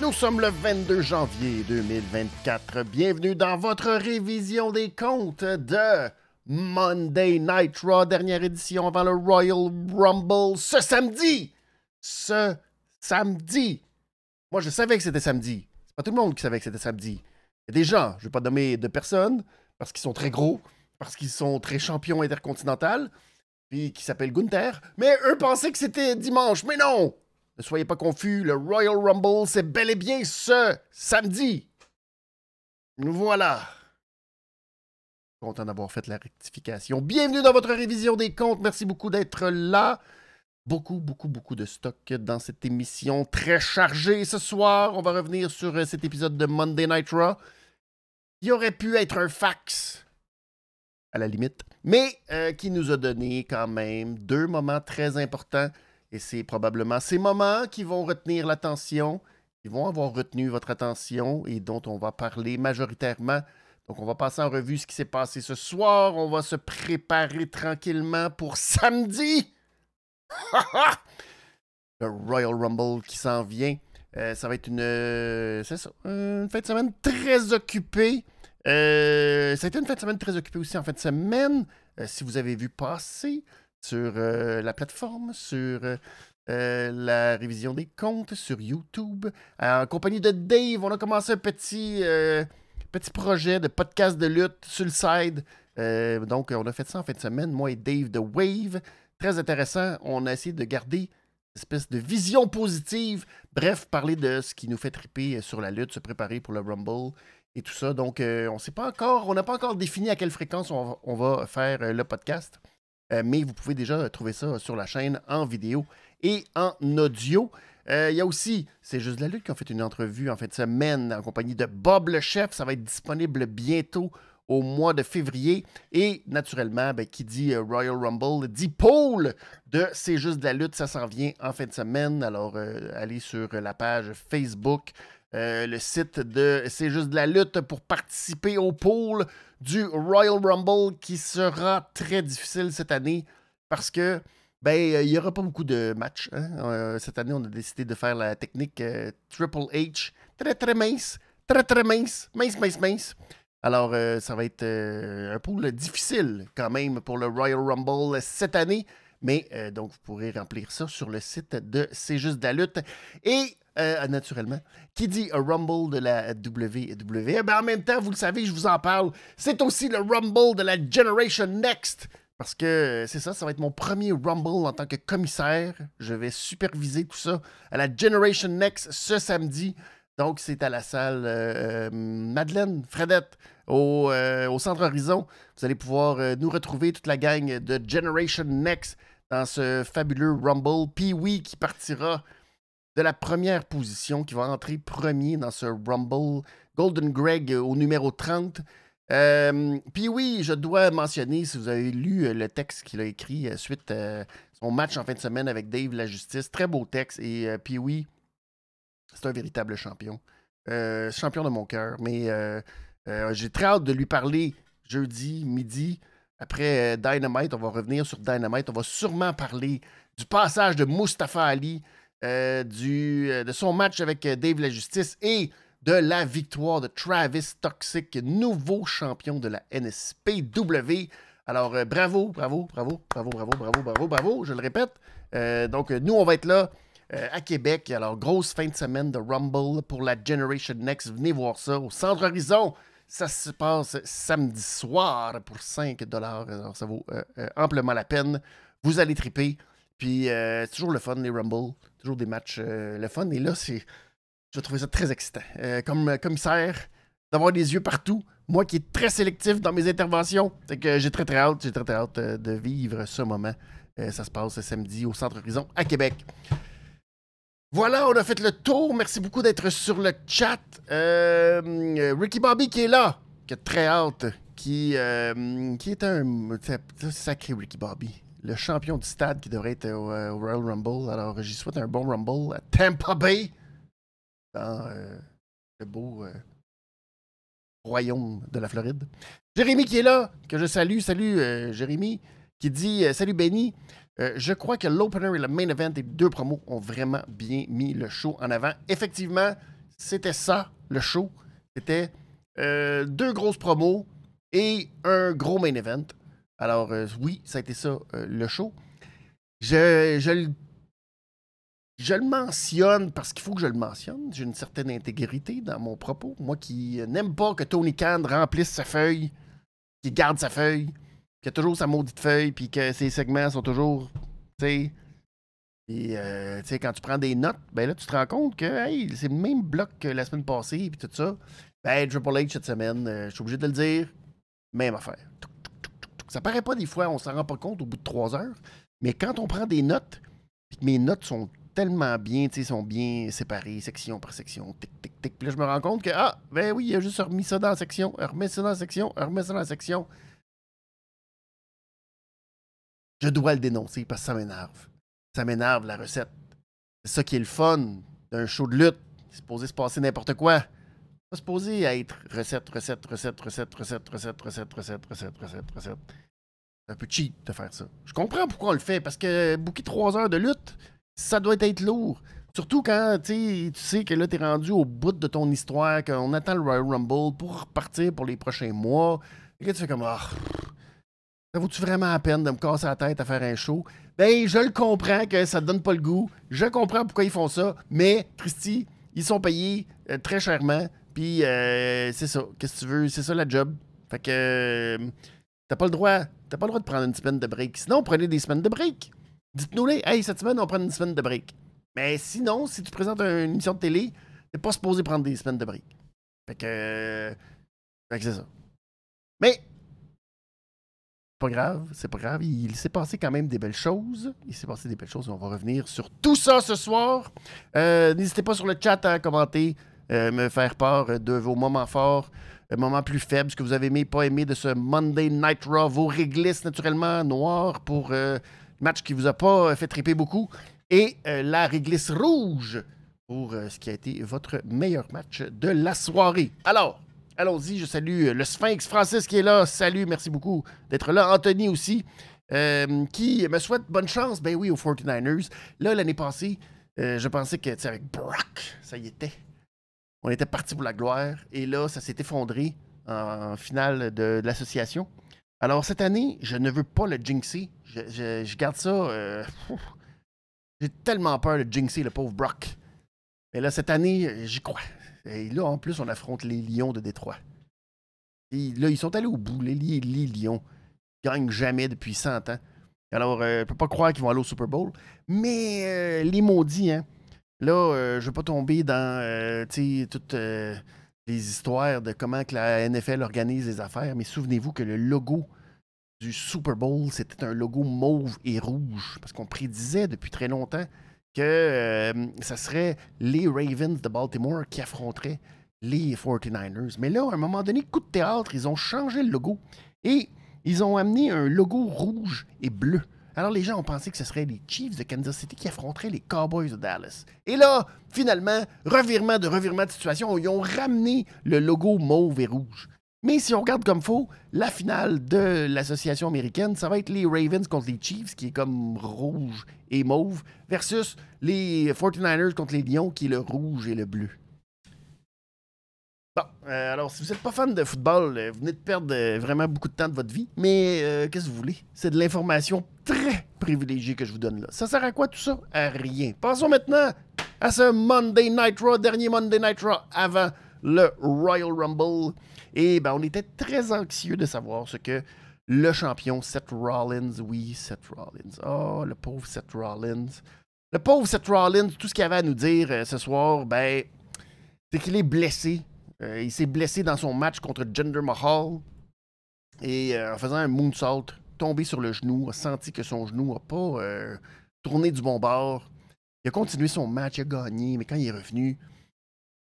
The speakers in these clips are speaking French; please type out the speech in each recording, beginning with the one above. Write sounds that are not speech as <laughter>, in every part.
Nous sommes le 22 janvier 2024. Bienvenue dans votre révision des comptes de Monday Night Raw, dernière édition avant le Royal Rumble ce samedi. Ce samedi. Moi, je savais que c'était samedi. C'est pas tout le monde qui savait que c'était samedi. Il y a des gens, je vais pas nommer de personnes, parce qu'ils sont très gros, parce qu'ils sont très champions intercontinental, puis qui s'appellent Gunther, mais eux pensaient que c'était dimanche. Mais non! Ne soyez pas confus, le Royal Rumble, c'est bel et bien ce samedi. Nous voilà. Content d'avoir fait la rectification. Bienvenue dans votre révision des comptes. Merci beaucoup d'être là. Beaucoup, beaucoup, beaucoup de stock dans cette émission très chargée ce soir. On va revenir sur cet épisode de Monday Night Raw. Il aurait pu être un fax, à la limite, mais euh, qui nous a donné quand même deux moments très importants et c'est probablement ces moments qui vont retenir l'attention, qui vont avoir retenu votre attention et dont on va parler majoritairement. Donc, on va passer en revue ce qui s'est passé ce soir. On va se préparer tranquillement pour <laughs> samedi. <laughs> Le Royal Rumble qui s'en vient. Euh, ça va être une, euh, ça, une fin de semaine très occupée. Euh, ça a été une fin de semaine très occupée aussi en fin de semaine. si vous avez vu passer, sur euh, la plateforme, sur euh, euh, la révision des comptes, sur YouTube. en compagnie de Dave, on a commencé un petit, petit projet de podcast de lutte sur le side. donc, on a fait ça en fin de semaine, moi et Dave de Wave. Très intéressant. On a essayé de garder une espèce de vision positive. Bref, parler de ce qui nous fait triper sur la lutte, se préparer pour le Rumble et tout ça. Donc, on sait pas encore, on n'a pas encore défini à quelle fréquence on va faire le podcast. Euh, mais vous pouvez déjà trouver ça sur la chaîne en vidéo et en audio. Euh, il y a aussi, c'est juste la lutte qui ont fait une entrevue en fin de semaine en compagnie de Bob le chef. Ça va être disponible bientôt au mois de février. Et naturellement, ben, qui dit euh, Royal Rumble dit Paul de C'est juste de la lutte. Ça s'en vient en fin de semaine. Alors, allez sur la page Facebook, le site de C'est juste de la lutte pour participer au pool du Royal Rumble qui sera très difficile cette année parce que ben il n'y aura pas beaucoup de matchs. Hein. Euh, cette année, on a décidé de faire la technique euh, Triple H, très très mince, très très mince, mince, mince, mince. Alors, euh, ça va être un pool difficile quand même pour le Royal Rumble cette année. Mais donc, vous pourrez remplir ça sur le site de C'est juste de la lutte. Et euh, naturellement. Qui dit Rumble de la WWE? Ben, en même temps, vous le savez, je vous en parle. C'est aussi le Rumble de la Generation Next. Parce que euh, c'est ça, ça va être mon premier Rumble en tant que commissaire. Je vais superviser tout ça à la Generation Next ce samedi. Donc, c'est à la salle euh, Madeleine, Fredette, au, au, Centre Horizon. Vous allez pouvoir nous retrouver, toute la gang de Generation Next, dans ce fabuleux Rumble. Oui, qui partira de la première position, qui va entrer premier dans ce Rumble. Golden Greg au numéro 30. Euh, puis oui, je dois mentionner, si vous avez lu euh, le texte qu'il a écrit euh, suite à son match en fin de semaine avec Dave La Justice, très beau texte. Et puis oui, c'est un véritable champion. champion de mon cœur. Mais j'ai très hâte de lui parler jeudi, midi. Après Dynamite, on va revenir sur Dynamite. On va sûrement parler du passage de Mustafa Ali euh, euh, de son match avec euh, Dave La Justice et de la victoire de Travis Toxic, nouveau champion de la NSPW. Alors, bravo, bravo, bravo, bravo, bravo, bravo, bravo, bravo, je le répète. donc, nous, on va être là à Québec. Alors, grosse fin de semaine de Rumble pour la Generation Next. Venez voir ça au Centre Horizon. Ça se passe samedi soir pour 5 Alors, ça vaut amplement la peine. Vous allez triper. Puis, c'est toujours le fun, les Rumble. Toujours des matchs euh, le fun. Et là, c'est. Je trouvé ça très excitant. Euh, comme euh, commissaire, d'avoir des yeux partout. Moi qui est très sélectif dans mes interventions. C'est que j'ai très très hâte, j'ai très très hâte de vivre ce moment. ça se passe samedi au Centre Horizon à Québec. Voilà, on a fait le tour. Merci beaucoup d'être sur le chat. Ricky Bobby qui est là, qui est très hâte, qui, qui est un sacré Ricky Bobby le champion du stade qui devrait être au, euh, Royal Rumble. Alors, j'y souhaite un bon Rumble à Tampa Bay, dans euh, le beau euh, royaume de la Floride. Jérémy qui est là, que je salue. Salut, Jérémy, qui dit Salut, Benny. Je crois que l'opener et le main event et deux promos ont vraiment bien mis le show en avant. Effectivement, c'était ça, le show. C'était euh, deux grosses promos et un gros main event. Alors, euh, oui, ça a été ça, euh, le show. Je, je, le- je le mentionne parce qu'il faut que je le mentionne. J'ai une certaine intégrité dans mon propos. Moi qui n'aime pas que Tony Khan remplisse sa feuille, qu'il garde sa feuille, a toujours sa maudite feuille, puis que ses segments sont toujours, tu sais... Et euh, tu sais, quand tu prends des notes, ben là, tu te rends compte que hey, c'est le même bloc que la semaine passée, puis tout ça. Ben, Triple H cette semaine, euh, je suis obligé de le dire, même affaire. Ça paraît pas des fois, on s'en rend pas compte au bout de trois heures, mais quand on prend des notes, puis que mes notes sont tellement bien, tu sais, sont bien séparées, section par section, tic, tic, tic. Puis là, je me rends compte que, ah, ben oui, il a juste remis ça dans la section, remet ça dans la section, remet ça dans la section. Je dois le dénoncer parce que ça m'énerve. Ça m'énerve, la recette. C'est ça qui est le fun d'un show de lutte. C'est supposé se passer n'importe quoi. C'est pas supposé être recette, recette, recette, recette, recette, recette, recette, recette, recette, recette, recette. C'est un peu cheap de faire ça. Je comprends pourquoi on le fait, parce que booker trois heures de lutte, ça doit être lourd. Surtout quand tu sais- que là, t'es rendu au bout de ton histoire, qu'on attend le Royal Rumble pour repartir pour les prochains mois. Et que tu fais comme, ah, ça vaut-tu vraiment la peine de me casser la tête à faire un show? Ben, je le comprends que ça te donne pas le goût. Je comprends pourquoi ils font ça. Mais, Christy, ils sont payés euh, très chèrement. Puis, euh, c'est ça. Qu'est-ce que tu veux? C'est ça la job. Fait que, euh, t'as pas le droit. T'as pas le droit de prendre une semaine de break. Sinon, prenez des semaines de break. Dites-nous-les. Hey, cette semaine, on prend une semaine de break. Mais sinon, si tu présentes une émission de télé, t'es pas supposé prendre des semaines de break. Fait que, euh, fait que c'est ça. Mais, pas grave, c'est pas grave. Il s'est passé quand même des belles choses. Il s'est passé des belles choses. On va revenir sur tout ça ce soir. Euh, N'hésitez pas sur le chat à commenter, euh, me faire part de vos moments forts, euh, moments plus faibles, ce que vous avez aimé, pas aimé de ce Monday Night Raw, vos réglisses naturellement noires pour le match qui vous a pas fait triper beaucoup, et la réglisse rouge pour ce qui a été votre meilleur match de la soirée. Alors, Allons-y, je salue euh, le Sphinx Francis qui est là. Salut, merci beaucoup d'être là. Anthony aussi, euh, qui me souhaite bonne chance. Ben oui, aux 49ers. Là, l'année passée, euh, je pensais que, avec Brock, ça y était. On était parti pour la gloire. Et là, ça s'est effondré en, finale de, l'association. Alors, cette année, je ne veux pas le jinxer. Je, garde ça. <laughs> J'ai tellement peur de jinxer le pauvre Brock. Mais là, cette année, j'y crois. Et là, en plus, on affronte les Lions de Détroit. Là, ils sont allés au bout. Les, les, les Lions gagnent jamais depuis 100 ans. Alors, euh, je peux pas croire qu'ils vont aller au Super Bowl. Mais euh, les maudits, hein. Là, euh, je veux pas tomber dans euh, toutes les histoires de comment que la NFL organise les affaires. Mais souvenez-vous que le logo du Super Bowl, c'était un logo mauve et rouge. Parce qu'on prédisait depuis très longtemps que euh, ça serait les Ravens de Baltimore qui affronteraient les 49ers. Mais là, à un moment donné, coup de théâtre, ils ont changé le logo et ils ont amené un logo rouge et bleu. Alors les gens ont pensé que ce serait les Chiefs de Kansas City qui affronteraient les Cowboys de Dallas. Et là, finalement, revirement de revirement de situation, ils ont ramené le logo mauve et rouge. Mais si on regarde comme faux, la finale de l'association américaine, ça va être les Ravens contre les Chiefs, qui est comme rouge et mauve, versus les 49ers contre les Lions, qui est le rouge et le bleu. Bon, euh, alors si vous n'êtes pas fan de football, euh, vous venez de perdre euh, vraiment beaucoup de temps de votre vie, mais qu'est-ce que vous voulez? C'est de l'information très privilégiée que je vous donne là. Ça sert à quoi tout ça? À rien. Passons maintenant à ce Monday Night Raw, dernier Monday Night Raw avant le Royal Rumble. Et ben, on était très anxieux de savoir ce que le champion Seth Rollins, oui, Seth Rollins, oh, le pauvre Seth Rollins. Le pauvre Seth Rollins, tout ce qu'il avait à nous dire euh, ce soir, ben, c'est qu'il est blessé. Euh, il s'est blessé dans son match contre Jinder Mahal. Et euh, en faisant un moonsault, tombé sur le genou, a senti que son genou n'a pas tourné du bon bord. Il a continué son match, il a gagné, mais quand il est revenu,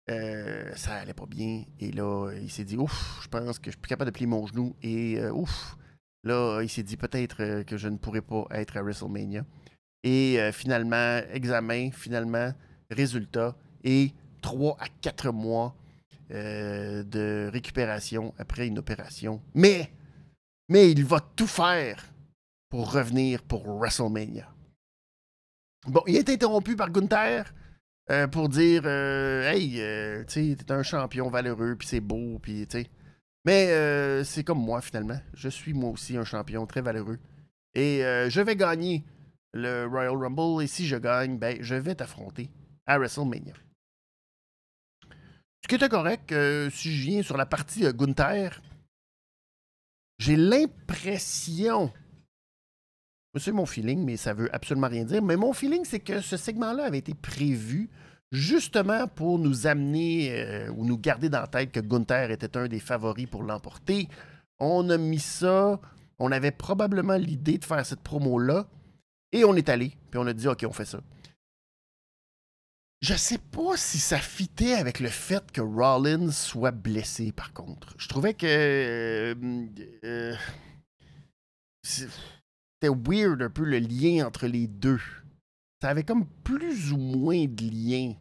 euh, ça allait pas bien. Et là, il s'est dit Ouf, je pense que je suis plus capable de plier mon genou. Et euh, ouf, là, il s'est dit peut-être euh, que je ne pourrais pas être à WrestleMania. Et finalement, examen, finalement, résultat. Et 3 à 4 mois de récupération après une opération. Mais, mais il va tout faire pour revenir pour WrestleMania. Bon, il été interrompu par Gunther. Pour dire Hey, tu sais, t'es un champion valeureux, puis c'est beau, puis tu. Mais c'est comme moi finalement. Je suis moi aussi un champion très valeureux. Et je vais gagner le Royal Rumble. Et si je gagne, ben, je vais t'affronter à WrestleMania. Ce qui était correct, si je viens sur la partie Gunther, j'ai l'impression c'est mon feeling, mais ça veut absolument rien dire. Mais mon feeling, c'est que ce segment-là avait été prévu justement pour nous amener euh, ou nous garder dans la tête que Gunther était un des favoris pour l'emporter. On a mis ça, on avait probablement l'idée de faire cette promo-là, et on est allé, puis on a dit, OK, on fait ça. Je sais pas si ça fitait avec le fait que Rollins soit blessé, par contre. Je trouvais que. Euh, euh, c'était weird un peu le lien entre les deux. Ça avait comme plus ou moins de lien.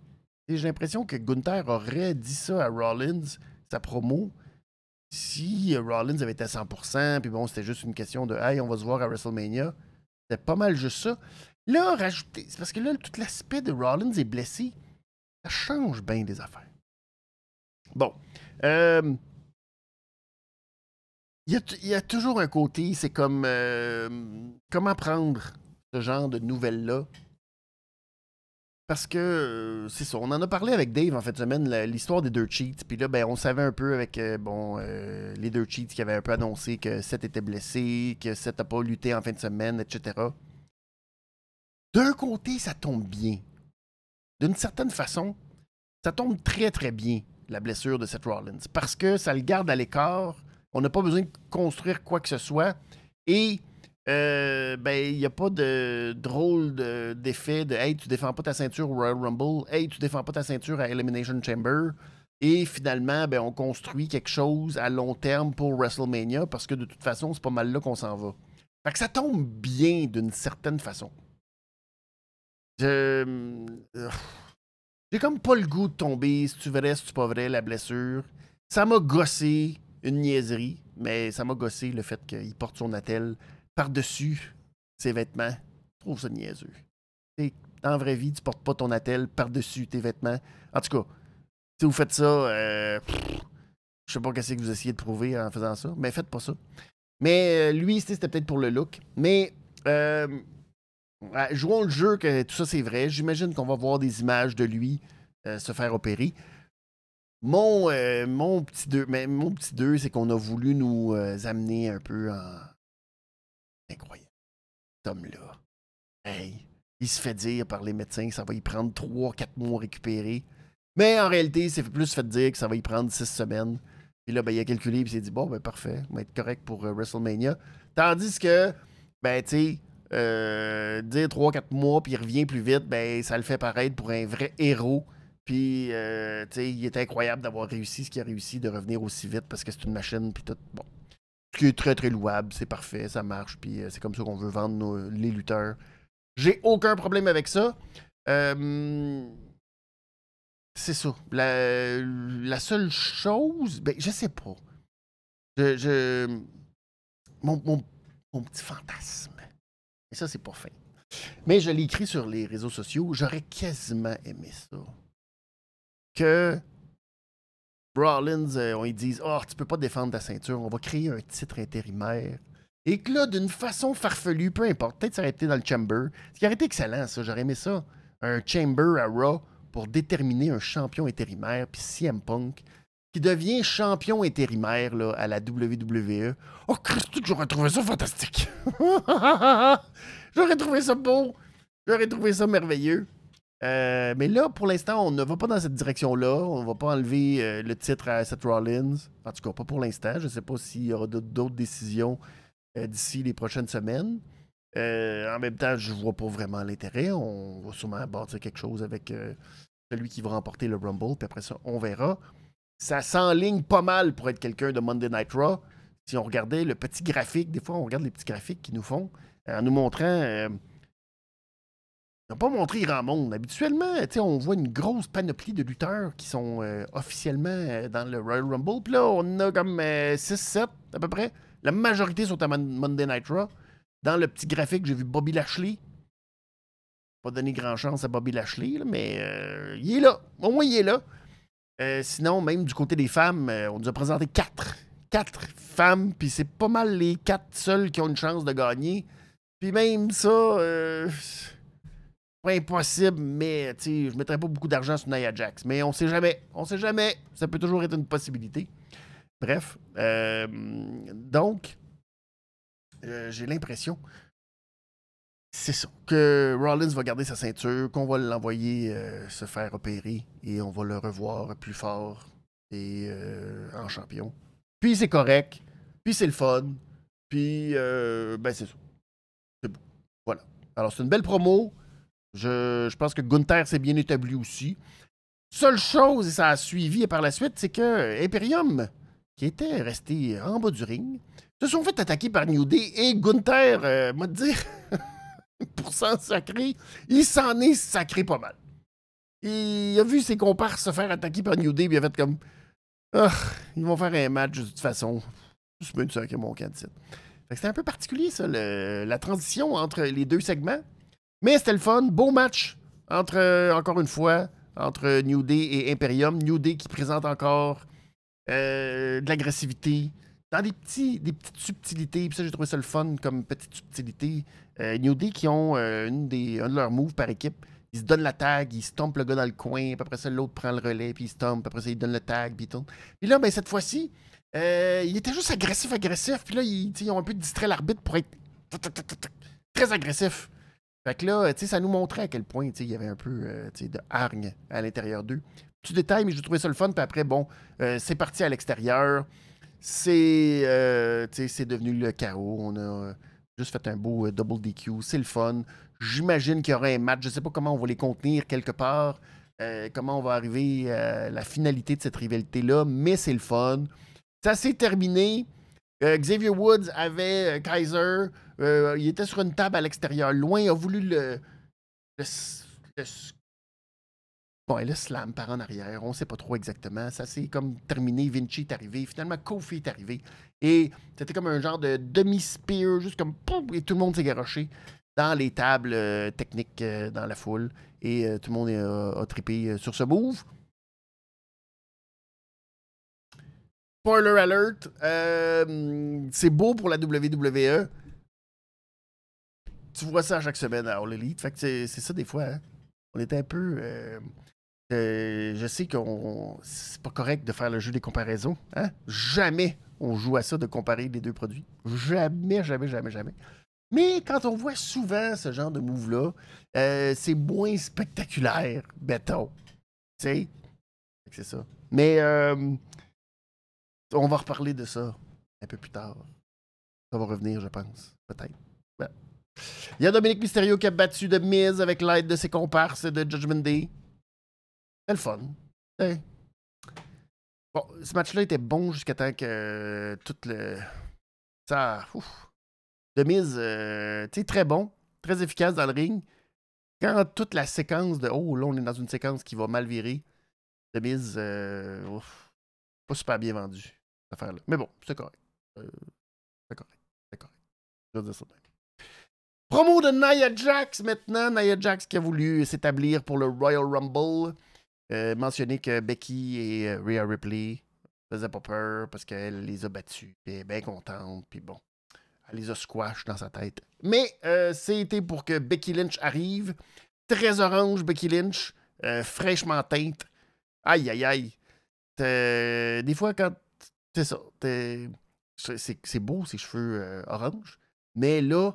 J'ai l'impression que Gunther aurait dit ça à Rollins, sa promo, si Rollins avait été à 100%, puis bon, c'était juste une question de Hey, on va se voir à WrestleMania. C'était pas mal juste ça. Là, rajouter. C'est parce que là, tout l'aspect de Rollins est blessé. Ça change bien des affaires. Bon. Euh, il y, a, toujours un côté, c'est comme euh, comment prendre ce genre de nouvelles-là? Parce que euh, c'est ça, on en a parlé avec Dave en fait de semaine, l'histoire des deux cheats. Puis là, ben, on savait un peu avec euh, bon les deux cheats qui avaient un peu annoncé que Seth était blessé, que Seth n'a pas lutté en fin de semaine, etc. D'un côté, ça tombe bien. D'une certaine façon, ça tombe très très bien, la blessure de Seth Rollins. Parce que ça le garde à l'écart on n'a pas besoin de construire quoi que ce soit. Et euh, ben, il n'y a pas de drôle d'effet de, Hey, tu défends pas ta ceinture au Royal Rumble. Hey, tu défends pas ta ceinture à Elimination Chamber. Et finalement, ben, on construit quelque chose à long terme pour WrestleMania parce que de toute façon, c'est pas mal là qu'on s'en va. Fait que ça tombe bien d'une certaine façon. Euh, j'ai comme pas le goût de tomber, si tu vrai, si tu pas vrai, la blessure. Ça m'a gossé une niaiserie, mais ça m'a gossé le fait qu'il porte son attel par-dessus ses vêtements. Je trouve ça niaiseux. dans la vraie vie, tu portes pas ton attel par-dessus tes vêtements. En tout cas, si vous faites ça, euh, je sais pas qu'est-ce que vous essayez de prouver en faisant ça, mais faites pas ça. Mais euh, lui, c'était peut-être pour le look. Mais euh, jouons le jeu que tout ça c'est vrai. J'imagine qu'on va voir des images de lui se faire opérer. Mon, euh, mon petit 2, mais mon petit 2, c'est qu'on a voulu nous euh, amener un peu en. Incroyable. Cet homme-là. Hey, il se fait dire par les médecins que ça va y prendre 3-4 mois récupérer. Mais en réalité, c'est plus fait dire que ça va y prendre 6 semaines. Puis là, ben, il a calculé et il s'est dit bon, ben parfait, on va être correct pour euh, WrestleMania. Tandis que, ben, tu sais, dire 3-4 mois puis il revient plus vite, ben, ça le fait paraître pour un vrai héros puis, euh, tu sais, il est incroyable d'avoir réussi ce qu'il a réussi, de revenir aussi vite parce que c'est une machine, puis tout. Bon. Ce qui est très, très louable, c'est parfait, ça marche, puis euh, c'est comme ça qu'on veut vendre les lutteurs. J'ai aucun problème avec ça. Euh, c'est ça. La, seule chose, ben, je sais pas. Je. mon, petit fantasme. Et ça, c'est pas fin. Mais je l'ai écrit sur les réseaux sociaux. J'aurais quasiment aimé ça que Rollins, euh, on disent Oh, tu peux pas défendre ta ceinture, on va créer un titre intérimaire. Et que là, d'une façon farfelue, peu importe, peut-être s'arrêter dans le chamber. Ce qui aurait été excellent, ça, j'aurais aimé ça. Un chamber à Raw pour déterminer un champion intérimaire, puis CM Punk, qui devient champion intérimaire là, à la WWE. Oh, Christ, j'aurais trouvé ça fantastique. <laughs> j'aurais trouvé ça beau. J'aurais trouvé ça merveilleux. Euh, mais là, pour l'instant, on ne va pas dans cette direction-là. On ne va pas enlever euh, le titre à Seth Rollins. En tout cas, pas pour l'instant. Je ne sais pas s'il y aura d'autres décisions euh, d'ici les prochaines semaines. en même temps, je ne vois pas vraiment l'intérêt. On va sûrement bâtir quelque chose avec celui qui va remporter le Rumble. Puis après ça, on verra. Ça s'enligne pas mal pour être quelqu'un de Monday Night Raw. Si on regardait le petit graphique, des fois, on regarde les petits graphiques qu'ils nous font en nous montrant n'ont pas montré grand monde. Habituellement, on voit une grosse panoplie de lutteurs qui sont euh, officiellement euh, dans le Royal Rumble. Puis là, on a comme 6-7 euh, à peu près. La majorité sont à Monday Night Raw. Dans le petit graphique, j'ai vu Bobby Lashley. pas donné grand chance à Bobby Lashley, mais il est là. Au moins, il est là. sinon, même du côté des femmes, on nous a présenté quatre. Quatre femmes, puis c'est pas mal les quatre seules qui ont une chance de gagner. Puis même ça, pas impossible, mais je mettrais pas beaucoup d'argent sur Nia Jax. Mais on sait jamais. On sait jamais. Ça peut toujours être une possibilité. Bref. Euh, donc, euh, j'ai l'impression, c'est ça, que Rollins va garder sa ceinture, qu'on va l'envoyer euh, se faire opérer et on va le revoir plus fort et en champion. Puis c'est correct. Puis c'est le fun. Puis, ben c'est ça. C'est bon. Voilà. Alors, c'est une belle promo. Je, pense que Gunther s'est bien établi aussi. Seule chose, et ça a suivi par la suite, c'est que Imperium, qui était resté en bas du ring, se sont fait attaquer par New Day et Gunther, euh, m'a dit, <laughs> pour s'en sacrer, il s'en est sacré pas mal. Il a vu ses comparses se faire attaquer par New Day, puis il a fait comme ah, ils vont faire un match de toute façon. Je peux sacrer mon candidat. C'était un peu particulier, ça, la transition entre les deux segments. Mais c'était le fun. Beau match entre, euh, encore une fois, entre New Day et Imperium. New Day qui présente encore euh, de l'agressivité dans des, petits, des petites subtilités. Puis ça, j'ai trouvé ça le fun comme petite subtilité. Euh, New Day qui ont une des, un de leurs moves par équipe. Ils se donnent la tag, ils stompent le gars dans le coin, puis après ça, l'autre prend le relais, puis il stompe, après ça, il donne le tag, puis tout. Puis là, ben, cette fois-ci, il était juste agressif, agressif, puis là, ils ont un peu distrait l'arbitre pour être très agressif. Fait que là, sais, ça nous montrait à quel point, il y avait un peu euh, de hargne à l'intérieur d'eux. Petit détail, mais j'ai trouvé ça le fun. Puis après, bon, euh, c'est parti à l'extérieur. C'est euh, devenu le chaos. On a juste fait un beau double DQ. C'est le fun. J'imagine qu'il y aura un match. Je ne sais pas comment on va les contenir quelque part. comment on va arriver à la finalité de cette rivalité-là. Mais c'est le fun. Ça s'est terminé. Xavier Woods avait Kaiser. Euh, il était sur une table à l'extérieur, loin. Il a voulu le. le, bon, le slam par en arrière. On ne sait pas trop exactement. Ça s'est comme terminé. Vinci est arrivé. Finalement, Kofi est arrivé. Et c'était comme un genre de demi-spear, juste comme. et tout le monde s'est garoché dans les tables euh, techniques euh, dans la foule. Et tout le monde a, a trippé sur ce move. Spoiler alert, c'est beau pour la WWE tu vois ça chaque semaine à All Elite. Fait que c'est ça des fois. Hein. On est un peu. Euh, euh, je sais qu'on c'est pas correct de faire le jeu des comparaisons. Hein? Jamais on joue à ça de comparer les deux produits. Jamais, jamais, jamais, jamais. Mais quand on voit souvent ce genre de move-là, euh, c'est moins spectaculaire, béton. Tu sais? C'est ça. Mais on va reparler de ça un peu plus tard. Ça va revenir, je pense. Peut-être. Il y a Dominique Mysterio qui a battu de mise avec l'aide de ses comparses de Judgment Day. C'est le fun. Bon, ce match-là était bon jusqu'à temps que euh, tout le. Ça. De mise, euh, tu sais, très bon, très efficace dans le ring. Quand toute la séquence de. Oh, là, on est dans une séquence qui va mal virer. De mise, euh, ouf, pas super bien vendu, cette affaire-là. Mais bon, c'est correct. c'est correct. C'est correct. Je vais dire ça. Promo de Nia Jax maintenant. Nia Jax qui a voulu s'établir pour le Royal Rumble. Euh, mentionner que Becky et euh, Rhea Ripley faisaient pas peur parce qu'elle les a battus. Elle est bien contente. Puis bon, elle les a squash dans sa tête. Mais euh, c'était pour que Becky Lynch arrive. Très orange, Becky Lynch. fraîchement teinte. Aïe, aïe, aïe. Des fois, quand. C'est ça. C'est beau, ses cheveux orange. Mais là,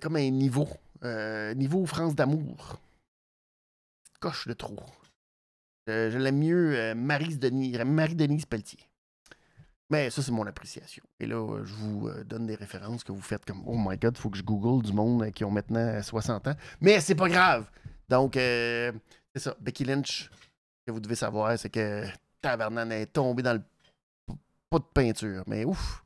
comme un niveau. Euh, niveau France d'amour. Coche de trop. Euh, je l'aime mieux euh, Marie-Denise Marie -Denise Pelletier. Mais ça, c'est mon appréciation. Et là, je vous donne des références que vous faites comme Oh my god, faut que je google du monde qui ont maintenant 60 ans. Mais c'est pas grave. Donc, c'est ça. Becky Lynch, ce que vous devez savoir, c'est que Tavernan est tombé dans le pot de peinture. Mais ouf.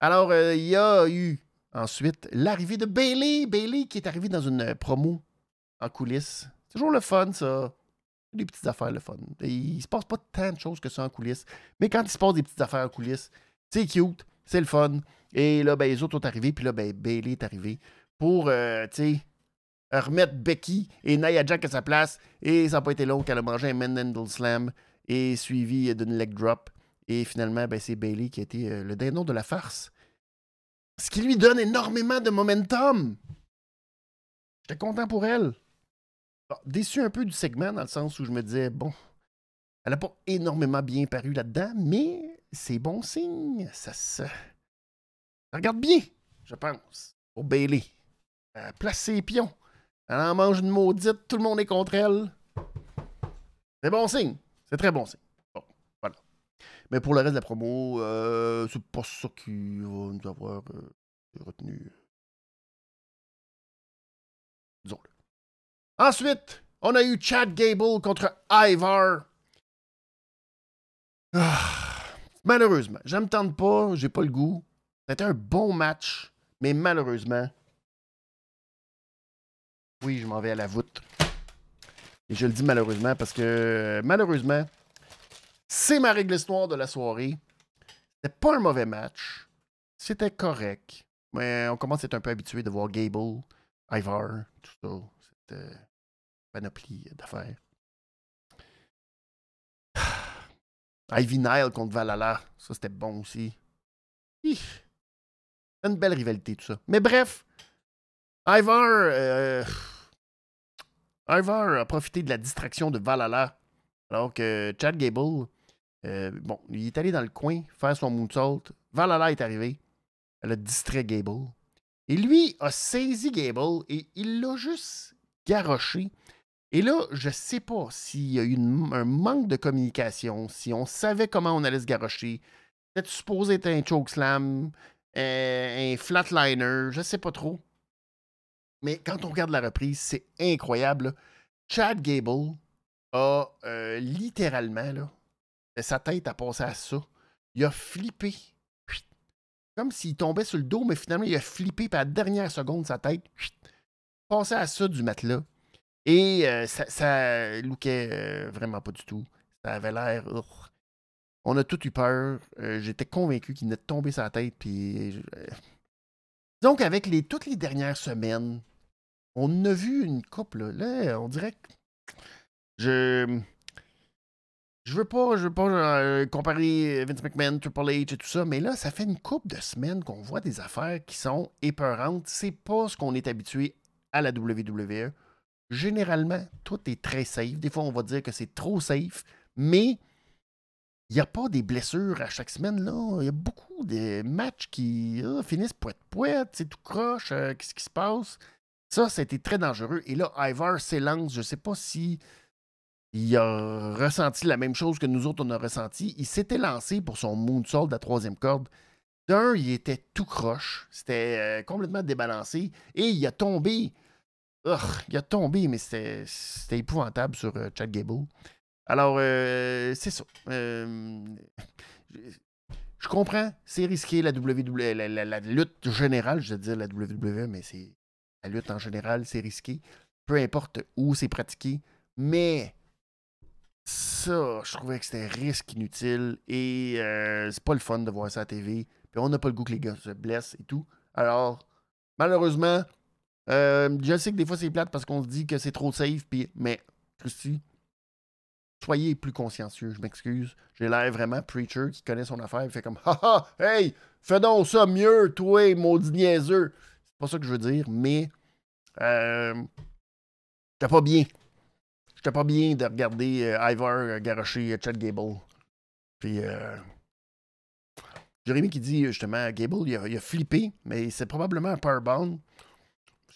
Alors, il y a eu Ensuite, l'arrivée de Bailey. Bailey qui est arrivé dans une promo en coulisses. C'est toujours le fun, ça. Des petites affaires, le fun. Il il se passe pas tant de choses que ça en coulisses. Mais quand il se passe des petites affaires en coulisses, c'est cute, c'est le fun. Et là, ben, les autres sont arrivés, puis là, ben, Bailey est arrivé pour, euh, remettre Becky et Nia Jack à sa place. Et ça n'a pas été long qu'elle a mangé un Mendel Slam et suivi d'une leg drop. Et finalement, ben, c'est Bailey qui a été euh, le dindon de la farce. Ce qui lui donne énormément de momentum. J'étais content pour elle. déçu un peu du segment dans le sens où je me disais, bon, elle n'a pas énormément bien paru là-dedans, mais c'est bon signe. Ça se. regarde bien, je pense, pour Bailey. Place ses pions. Elle en mange une maudite, tout le monde est contre elle. C'est bon signe. C'est très bon signe. Mais pour le reste de la promo, euh, c'est pas ça qui va nous avoir euh, retenu. Disons-le. Ensuite, on a eu Chad Gable contre Ivar. Ah, malheureusement, je me tente pas, j'ai pas le goût. C'était un bon match, mais malheureusement, oui, je m'en vais à la voûte. Et je le dis malheureusement parce que, malheureusement, c'est ma règle histoire de la soirée. C'était pas un mauvais match. C'était correct. Mais on commence à être un peu habitué de voir Gable, Ivar, tout ça. Cette panoplie d'affaires. <sighs> Ivy Nile contre Valhalla, ça c'était bon aussi. C'est une belle rivalité tout ça. Mais bref, Ivar, euh, Ivar a profité de la distraction de Valhalla alors que Chad Gable, euh, bon, il est allé dans le coin faire son moonsault. Valhalla est arrivé. Elle a distrait Gable. Et lui a saisi Gable et il l'a juste garoché et là, je sais pas s'il y a eu un manque de communication, si on savait comment on allait se garrocher. Peut-être supposé être un chokeslam, euh, un flatliner, je sais pas trop. Mais quand on regarde la reprise, c'est incroyable. Chad Gable a euh, littéralement, là, sa tête a passé à ça. Il a flippé. Comme s'il tombait sur le dos, mais finalement, il a flippé, par la dernière seconde, sa tête, passé à ça du matelas. Et euh, ça, ça lookait euh, vraiment pas du tout. Ça avait l'air. On a tout eu peur. Euh, j'étais convaincu qu'il venait de tomber sa tête. Puis, Donc, avec les, toutes les dernières semaines, on a vu une couple. Là, on dirait que. Je. Je veux pas, je veux pas comparer Vince McMahon, Triple H et tout ça, mais là, ça fait une couple de semaines qu'on voit des affaires qui sont épeurantes. C'est pas ce qu'on est habitué à la WWE généralement, tout est très safe. Des fois, on va dire que c'est trop safe, mais il n'y a pas des blessures à chaque semaine. Il y a beaucoup de matchs qui ah, finissent poète-poète, c'est tout croche, euh, qu'est-ce qui se passe? Ça, ça a été très dangereux. Et là, Ivar s'élance. Je ne sais pas si il a ressenti la même chose que nous autres, on a ressenti. Il s'était lancé pour son moonsault de la troisième corde. D'un, il était tout croche. C'était euh, complètement débalancé. Et il a tombé il a tombé, mais c'était épouvantable sur euh, Chad Gable. Alors, euh, c'est ça. Je comprends, c'est risqué la WWE, la, lutte générale, je veux dire la WWE, mais c'est la lutte en général, c'est risqué. Peu importe où c'est pratiqué. Mais ça, je trouvais que c'était risque inutile et c'est pas le fun de voir ça à la TV. Puis on n'a pas le goût que les gars se blessent et tout. Alors, malheureusement, euh, je sais que des fois c'est plate parce qu'on se dit que c'est trop safe, puis, mais Christy, soyez plus consciencieux, je m'excuse. J'ai l'air vraiment preacher qui connaît son affaire, il fait comme Haha, hey, fais donc ça mieux, toi, maudit niaiseux. C'est pas ça que je veux dire, mais euh, j'étais pas bien. J'étais pas bien de regarder euh, Ivar euh, garocher Chad Gable. Puis euh, Jérémy qui dit justement Gable, il a, flippé, mais c'est probablement un powerbomb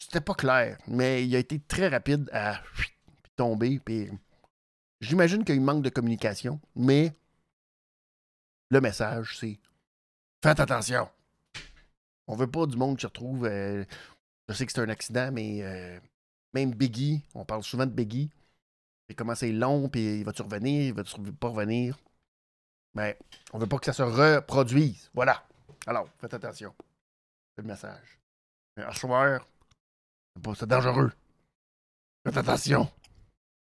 c'était pas clair, mais il a été très rapide à tomber. Puis j'imagine qu'il manque de communication, mais le message, c'est faites attention. On veut pas du monde qui se retrouve. Euh, je sais que c'est un accident, mais euh, même Biggie, on parle souvent de Biggie. Et comment c'est long, puis il va-tu revenir, il va-tu pas revenir? Mais on veut pas que ça se reproduise. Voilà. Alors, faites attention. C'est le message. Soir, c'est dangereux. Faites attention.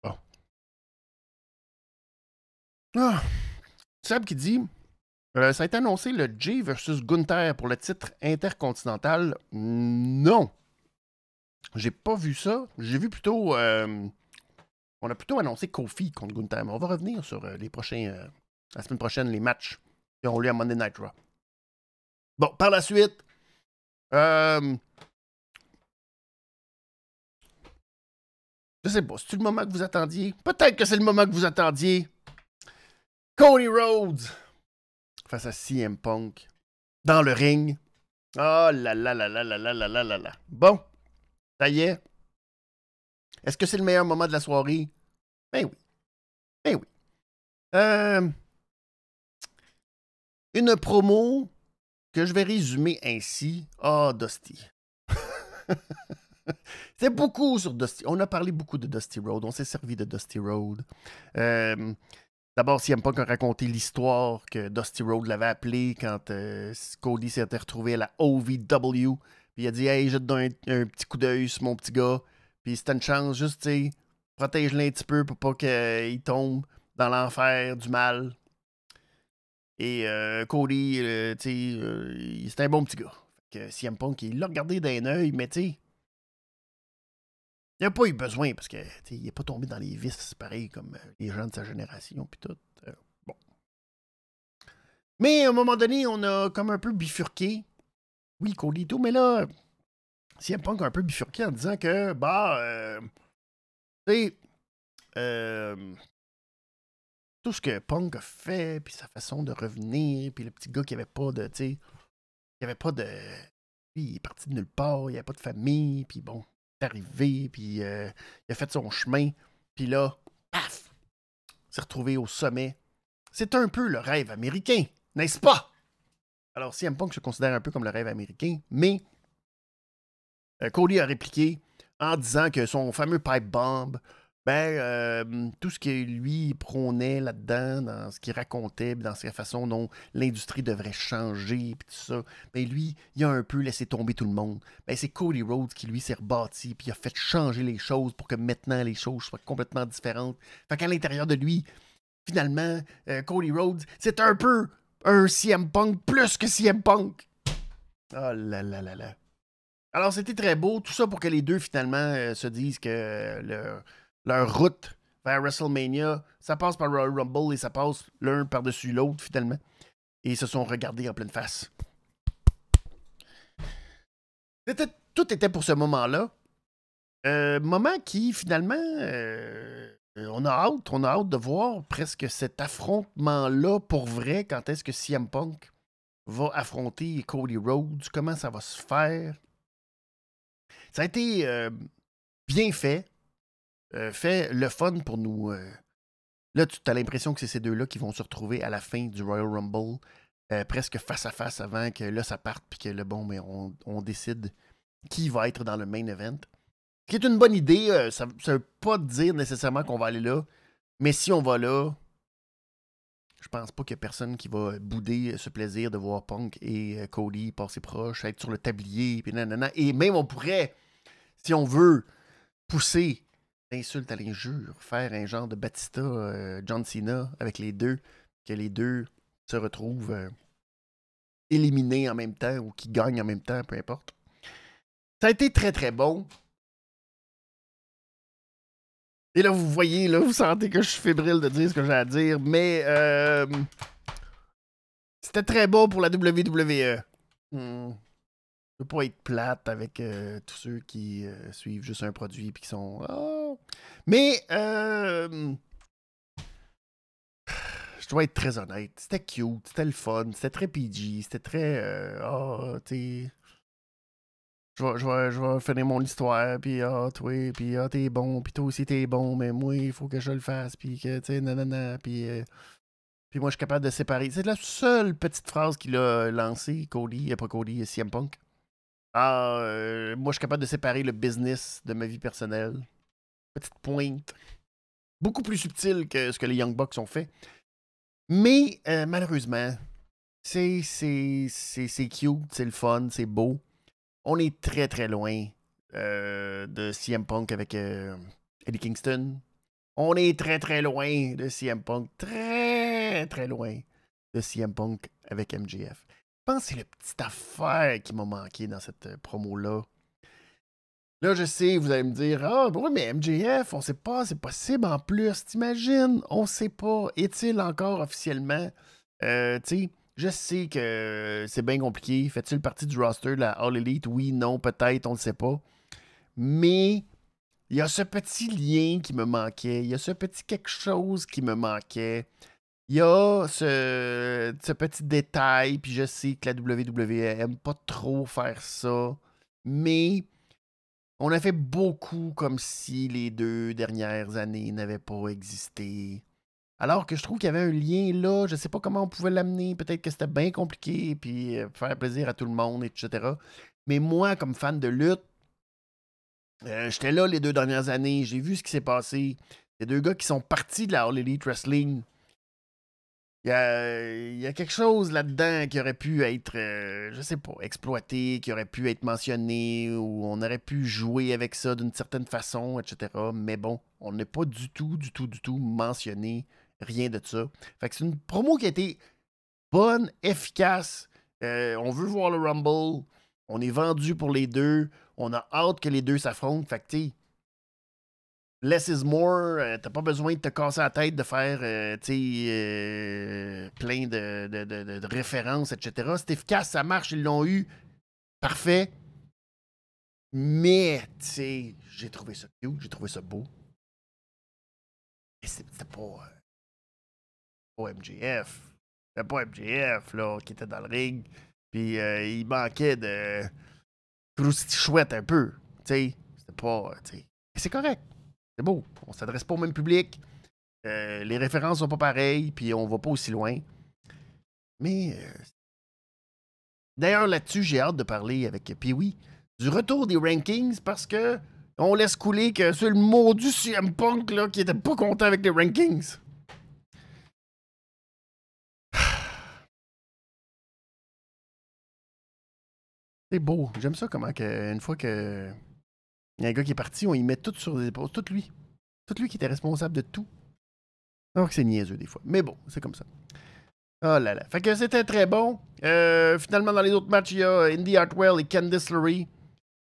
Bon. Ah. Seb qui dit euh, Ça a été annoncé le J versus Gunther pour le titre intercontinental. Non. J'ai pas vu ça. J'ai vu plutôt. euh, on a plutôt annoncé Kofi contre Gunther. Mais on va revenir sur euh, les prochains. euh, la semaine prochaine, les matchs qui ont lieu à Monday Night Raw. Bon, par la suite. euh, je sais pas, c'est-tu le moment que vous attendiez? Peut-être que c'est le moment que vous attendiez. Cody Rhodes face à CM Punk dans le ring. Oh là là là là là là là là là là. Bon, ça y est. Est-ce que c'est le meilleur moment de la soirée? Ben oui. Ben oui. Euh, une promo que je vais résumer ainsi. Ah, Dusty. <laughs> C'est beaucoup sur Dusty. On a parlé beaucoup de Dusty Road. On s'est servi de Dusty Road. Euh, D'abord, CM Punk a raconté l'histoire que Dusty Road l'avait appelé quand euh, Cody s'était retrouvé à la OVW. Puis il a dit Hey, je te donne un, un petit coup d'œil sur mon petit gars. Puis c'était une chance, juste, tu protège-le un petit peu pour pas qu'il tombe dans l'enfer du mal. Et euh, Cody, euh, tu euh, un bon petit gars. Fait que CM Punk, il l'a regardé d'un œil, mais tu il n'a pas eu besoin parce que il n'est pas tombé dans les vices pareil comme euh, les gens de sa génération puis tout. Euh, bon. Mais à un moment donné, on a comme un peu bifurqué. Oui, Cody tout, mais là, CM Punk a un peu bifurqué en disant que, bah, euh, tu sais, euh, tout ce que Punk a fait, puis sa façon de revenir, puis le petit gars qui avait pas de, tu sais, qui avait pas de. Lui, il est parti de nulle part, il avait pas de famille, puis bon, il est arrivé, puis euh, il a fait son chemin, puis là, paf, s'est retrouvé au sommet. C'est un peu le rêve américain, n'est-ce pas? Alors, CM Punk se considère un peu comme le rêve américain, mais Cody a répliqué en disant que son fameux pipe bomb, ben, euh, tout ce que lui prônait là-dedans, dans ce qu'il racontait, dans sa façon dont l'industrie devrait changer, puis tout ça, ben lui, il a un peu laissé tomber tout le monde. Ben, c'est Cody Rhodes qui, lui, s'est rebâti, puis il a fait changer les choses pour que maintenant les choses soient complètement différentes. Fait qu'à l'intérieur de lui, finalement, euh, Cody Rhodes, c'est un peu un CM Punk plus que CM Punk. Oh là là là là. Alors, c'était très beau. Tout ça pour que les deux, finalement, euh, se disent que euh, leur, route vers WrestleMania, ça passe par Royal Rumble et ça passe l'un par-dessus l'autre, finalement. Et ils se sont regardés en pleine face. Tout était pour ce moment-là. Euh, moment qui, finalement, on a hâte, on a hâte de voir presque cet affrontement-là pour vrai. Quand est-ce que CM Punk va affronter Cody Rhodes? Comment ça va se faire? Ça a été euh, bien fait. euh, fait le fun pour nous. euh. Là, tu as l'impression que c'est ces deux-là qui vont se retrouver à la fin du Royal Rumble, presque face à face avant que là, ça parte, puis que le bon, mais on, on décide qui va être dans le main event. Ce qui est une bonne idée, ça ne veut pas dire nécessairement qu'on va aller là, mais si on va là, je pense pas qu'il y a personne qui va bouder ce plaisir de voir Punk et euh, Cody passer proche, être sur le tablier, puis nanana. Et même on pourrait, si on veut, pousser l'insulte à l'injure, faire un genre de Batista, euh, John Cena avec les deux, que les deux se retrouvent euh, éliminés en même temps ou qui gagnent en même temps, peu importe. Ça a été très très bon. Et là, vous voyez, là, vous sentez que je suis fébrile de dire ce que j'ai à dire, mais euh, c'était très bon pour la WWE. Hmm. Je veux pas être plate avec euh, tous ceux qui euh, suivent juste un produit et qui sont. Ah. Mais euh, je dois être très honnête. C'était cute, c'était le fun, c'était très PG, c'était très. euh, Ah, t'es. Je vais, je, vais, je vais finir mon histoire, puis ah, toi, puis ah, t'es bon, puis toi aussi t'es bon, mais moi, il faut que je le fasse, puis que, tu sais, nanana, puis. euh, puis moi, je suis capable de séparer. C'est la seule petite phrase qu'il a lancée, Cody, euh, pas Cody, CM Punk. Ah, euh, moi, je suis capable de séparer le business de ma vie personnelle. Petite pointe. Beaucoup plus subtile que ce que les Young Bucks ont fait. Mais, euh, malheureusement, c'est cute, c'est le fun, c'est beau. On est très, très loin euh, de CM Punk avec euh, Eddie Kingston. On est très, très loin de CM Punk. Très, très loin de CM Punk avec MJF. Je pense que c'est la petite affaire qui m'a manqué dans cette euh, promo-là. Là, je sais, vous allez me dire Ah, oui, mais MJF, on sait pas, c'est possible en plus. T'imagines? On sait pas. Est-il encore officiellement? Euh, Tu sais, je sais que c'est bien compliqué. Fait-il partie du roster de la All Elite? Oui, non, peut-être, on ne sait pas. Mais il y a ce petit lien qui me manquait. Il y a ce petit quelque chose qui me manquait. Il y a ce, ce petit détail, puis je sais que la WWE aime pas trop faire ça. Mais on a fait beaucoup comme si les deux dernières années n'avaient pas existé. Alors que je trouve qu'il y avait un lien là, je sais pas comment on pouvait l'amener, peut-être que c'était bien compliqué, puis euh, faire plaisir à tout le monde, etc. Mais moi, comme fan de lutte, euh, j'étais là les deux dernières années, j'ai vu ce qui s'est passé. Les deux gars qui sont partis de la All Elite Wrestling, il y a, quelque chose là-dedans qui aurait pu être, euh, je sais pas, exploité, qui aurait pu être mentionné, ou on aurait pu jouer avec ça d'une certaine façon, etc. Mais bon, on n'est pas du tout, du tout, du tout mentionné, rien de ça. Fait que c'est une promo qui a été bonne, efficace. Euh, on veut voir le Rumble. On est vendu pour les deux. On a hâte que les deux s'affrontent. Fait que, less is more. Euh, t'as pas besoin de te casser la tête de faire euh, euh, plein de, références, etc. C'est efficace, ça marche, ils l'ont eu. Parfait. Mais, tu j'ai trouvé ça cute, j'ai trouvé ça beau. Et c'était pas, pas MJF. C'était pas MJF, là, qui était dans le ring. Puis il manquait de chouette un peu. Tu sais, pas. C'est correct. C'est beau. On s'adresse pas au même public. Euh, les références sont pas pareilles, puis on va pas aussi loin. Mais euh, d'ailleurs là-dessus, j'ai hâte de parler avec oui, du retour des rankings parce que on laisse couler que c'est le maudit CM Punk là, qui était pas content avec les rankings. C'est beau. J'aime ça comment que, une fois que y a un gars qui est parti, on y met tout sur les épaules. Tout lui. Tout lui qui était responsable de tout. Alors que c'est niaiseux des fois. Mais bon, c'est comme ça. Oh là là. Fait que c'était très bon. Euh, finalement, dans les autres matchs, il y a Indy Hartwell et Candice LeRae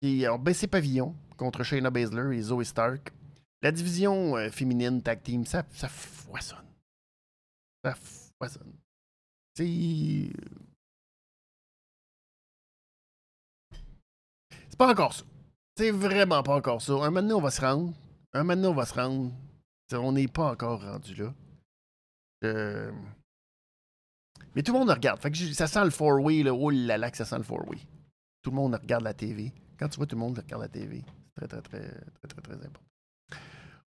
qui ont baissé pavillon contre Shayna Baszler et Zoe Stark. La division euh, féminine tag team, ça, ça foisonne. Ça foisonne. C'est. Pas encore ça. C'est vraiment pas encore ça. Un moment on va se rendre. Un moment on va se rendre. on n'est pas encore rendu là. Mais tout le monde regarde. Fait que ça sent le four-way, là. Oh là là, que ça sent le four-way. Tout le monde regarde la TV. Quand tu vois tout le monde regarde la TV, c'est très, très, très, très, très, très important.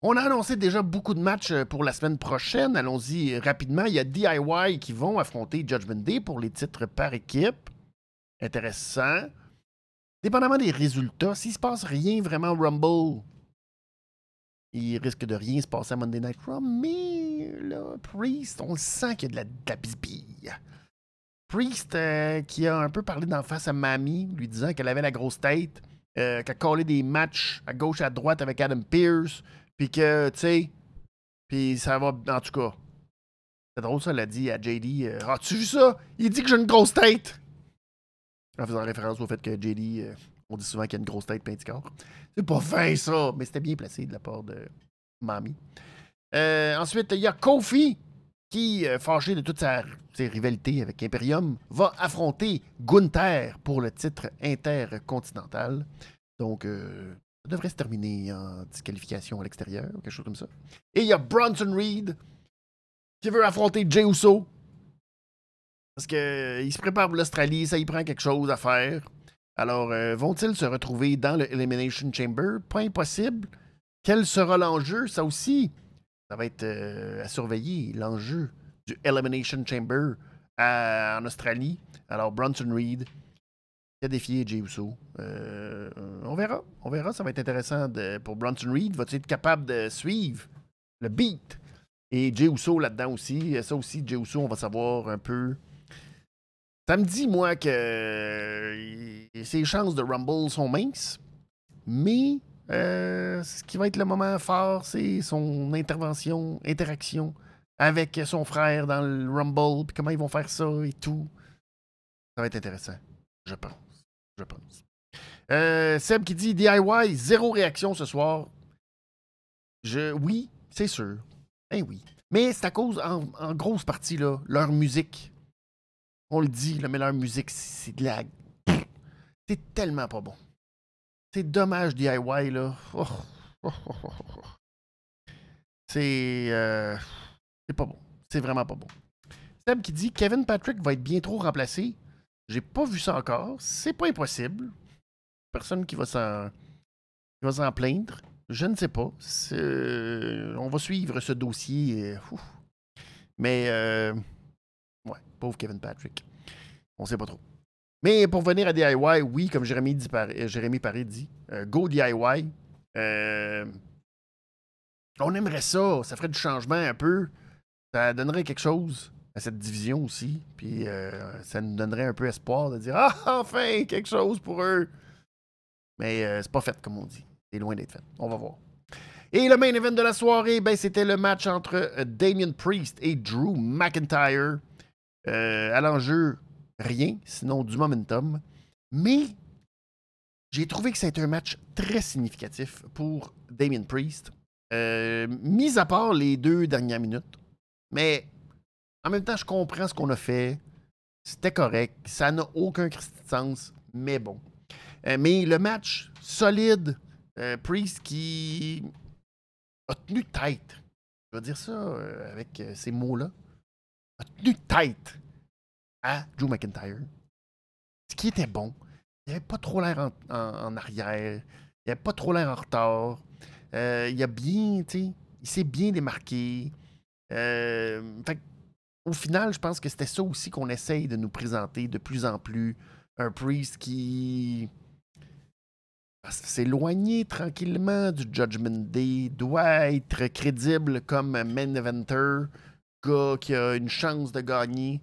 On a annoncé déjà beaucoup de matchs euh, pour la semaine prochaine. Allons-y rapidement. Il y a DIY qui vont affronter Judgment Day pour les titres par équipe. Intéressant. Dépendamment des résultats, s'il se passe rien vraiment Rumble, il risque de rien se passer à Monday Night Raw, mais là, Priest, on le sent qu'il y a de la, bisbille. Priest, euh, qui a un peu parlé d'en face à Mamie, lui disant qu'elle avait la grosse tête, euh, qu'elle collé des matchs à gauche et à droite avec Adam Pierce, puis que, tu sais, puis ça va, en tout cas. C'est drôle, ça, elle a dit à JD euh, As-tu vu ça? Il dit que j'ai une grosse tête en faisant référence au fait que JD, euh, on dit souvent qu'il a une grosse tête corps. C'est pas fin, ça, mais c'était bien placé de la part de Mamie. Euh, ensuite, il y a Kofi, qui, euh, fâché de toutes ses rivalités avec Imperium, va affronter Gunther pour le titre intercontinental. Donc, ça devrait se terminer en disqualification à l'extérieur, quelque chose comme ça. Et il y a Bronson Reed, qui veut affronter Jey Uso parce qu'il euh, se prépare pour l'Australie, ça y prend quelque chose à faire. Alors, euh, vont-ils se retrouver dans le Elimination Chamber? Pas impossible. Quel sera l'enjeu? Ça aussi, ça va être euh, à surveiller, l'enjeu du Elimination Chamber en Australie. Alors, Bronson Reed qui a défié Jey Uso. on verra. On verra. Ça va être intéressant pour Bronson Reed. Va-t-il être capable de suivre le beat? Et Jey Uso là-dedans aussi. Ça aussi, Jey Uso, on va savoir un peu ça me dit, moi, que euh, ses chances de Rumble sont minces, mais euh, ce qui va être le moment fort, c'est son intervention, interaction avec son frère dans le Rumble, puis comment ils vont faire ça et tout. Ça va être intéressant, je pense. Je pense. Euh, Seb qui dit DIY, zéro réaction ce soir. Je, oui, c'est sûr. Eh oui. Mais c'est à cause, en, grosse partie, leur musique. On le dit, là, mais leur musique, c'est de la. <laughs> C'est tellement pas bon. C'est dommage, DIY, là. <laughs> C'est. Euh, c'est pas bon. C'est vraiment pas bon. Seb qui dit Kevin Patrick va être bien trop remplacé. J'ai pas vu ça encore. C'est pas impossible. Personne qui va s'en plaindre. Je ne sais pas. On va suivre ce dossier. Euh, Mais, euh, pauvre Kevin Patrick. On sait pas trop. Mais pour venir à DIY, oui, comme Jérémy, dit, euh, dit, go DIY. on aimerait ça. Ça ferait du changement un peu. Ça donnerait quelque chose à cette division aussi. Puis ça nous donnerait un peu espoir de dire Ah, enfin, quelque chose pour eux. Mais c'est pas fait, comme on dit. C'est loin d'être fait. On va voir. Et le main event de la soirée, ben, c'était le match entre euh, Damien Priest et Drew McIntyre. Euh, à l'enjeu, rien, sinon du momentum. Mais j'ai trouvé que c'était un match très significatif pour Damien Priest. Euh, mis à part les deux dernières minutes. Mais en même temps, je comprends ce qu'on a fait. C'était correct. Ça n'a aucun sens. Mais bon. mais le match solide, euh, Priest qui a tenu tête. Je vais dire ça euh, avec euh, ces mots-là. A tenu tête à Drew McIntyre. Ce qui était bon. Il avait pas trop l'air en, arrière. Il avait pas trop l'air en retard. il a bien, tu il s'est bien démarqué. fait, au final, je pense que c'était ça aussi qu'on essaye de nous présenter de plus en plus. Un Priest qui s'éloigner tranquillement du Judgment Day, doit être crédible comme main eventer, gars qui a une chance de gagner.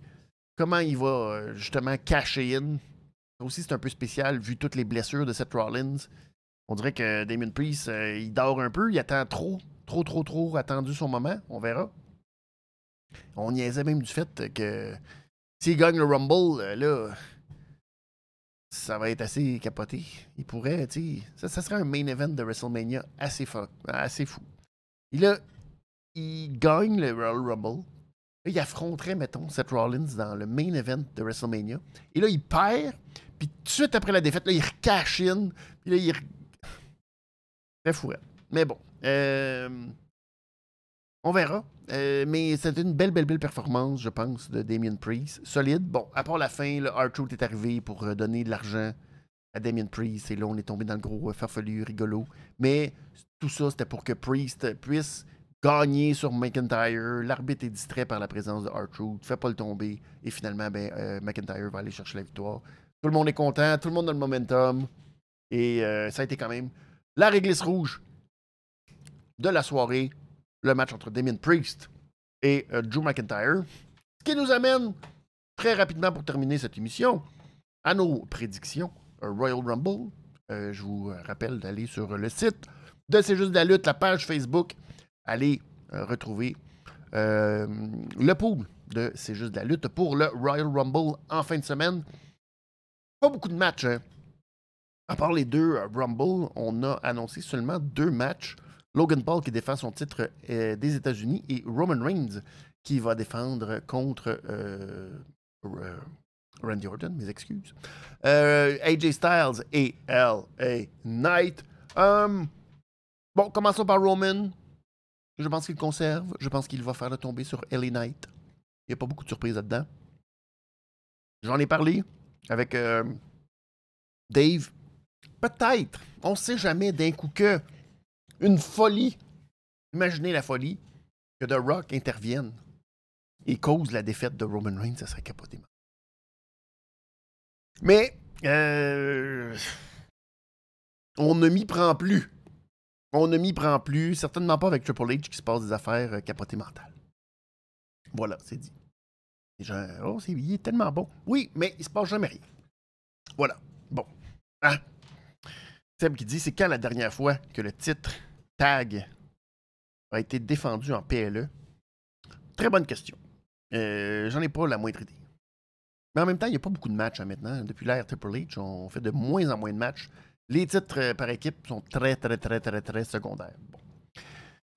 Comment il va euh, justement cacher in? Ça aussi, c'est un peu spécial vu toutes les blessures de Seth Rollins. On dirait que Damien Priest, euh, il dort un peu, il attend trop, trop, trop, trop attendu son moment. On verra. On niaisait même du fait que s'il gagne le Rumble, euh, là, ça va être assez capoté. Il pourrait, tu sais, ça, serait un main event de WrestleMania assez, fou. Assez fou. Et là, il gagne le Royal Rumble. Là, il affronterait, mettons, Seth Rollins dans le main event de WrestleMania. Et là, il perd. Puis tout de suite après la défaite, là, il recache in. Puis là, il. Très fou. Mais bon. Euh, on verra. Euh, mais c'était une belle, belle, belle performance, je pense, de Damien Priest. Solide. Bon, à part la fin, le R-Truth est arrivé pour euh, donner de l'argent à Damien Priest. Et là, on est tombé dans le gros farfelu rigolo. Mais tout ça, c'était pour que Priest puisse gagner sur McIntyre. L'arbitre est distrait par la présence de R-Truth. Fait pas le tomber. Et finalement, ben, McIntyre va aller chercher la victoire. Tout le monde est content. Tout le monde a le momentum. Et ça a été quand même la réglisse rouge de la soirée le match entre Damien Priest et euh, Drew McIntyre. Ce qui nous amène très rapidement pour terminer cette émission à nos prédictions euh, Royal Rumble. Euh, je vous rappelle d'aller sur le site de C'est juste de la lutte, la page Facebook. Allez retrouver le pool de C'est juste de la lutte pour le Royal Rumble en fin de semaine. Pas beaucoup de matchs. Hein. À part les deux Rumble, on a annoncé seulement deux matchs. Logan Paul qui défend son titre euh, des États-Unis et Roman Reigns qui va défendre contre euh, Randy Orton, mes excuses. Euh, AJ Styles et LA Knight. bon, commençons par Roman. Je pense qu'il conserve. Je pense qu'il va faire le tomber sur LA Knight. Il n'y a pas beaucoup de surprises là-dedans. J'en ai parlé avec Dave. Peut-être. On ne sait jamais d'un coup que une folie. Imaginez la folie que The Rock intervienne et cause la défaite de Roman Reigns, ça serait capoté. Mais euh, on ne m'y prend plus. On ne m'y prend plus, certainement pas avec Triple H qui se passe des affaires euh, capotées mentales. Voilà, c'est dit. Oh, il est tellement bon. Oui, mais il se passe jamais rien. Voilà. Bon. Hein? Seb qui dit c'est quand la dernière fois que le titre tag a été défendu en PLE? Très bonne question. Euh, j'en ai pas la moindre idée. Mais en même temps, il n'y a pas beaucoup de matchs hein, maintenant. Depuis l'ère Triple H, on fait de moins en moins de matchs. Les titres euh, par équipe sont très, très, très, très, très secondaires.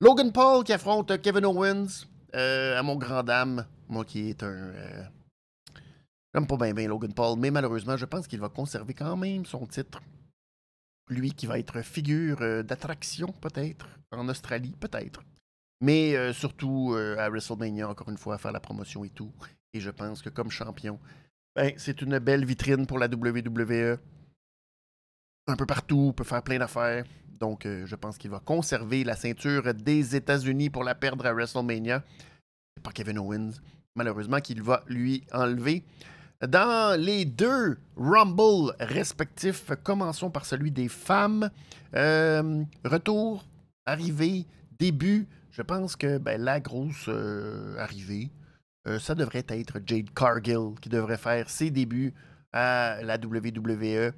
Logan Paul qui affronte Kevin Owens, euh, à mon grand dame, moi qui est un. Euh, j'aime pas bien Logan Paul, mais malheureusement, je pense qu'il va conserver quand même son titre. Lui qui va être figure d'attraction, peut-être, en Australie, peut-être. Mais surtout à WrestleMania, encore une fois, à faire la promotion et tout. Et je pense que comme champion, ben, c'est une belle vitrine pour la WWE un peu partout, peut faire plein d'affaires. Donc, euh, je pense qu'il va conserver la ceinture des États-Unis pour la perdre à WrestleMania. C'est pas Kevin Owens, malheureusement, qu'il va lui enlever. Dans les deux Rumble respectifs, commençons par celui des femmes. Euh, retour, arrivée, début. Je pense que ben, la grosse euh, arrivée, ça devrait être Jade Cargill qui devrait faire ses débuts à la WWE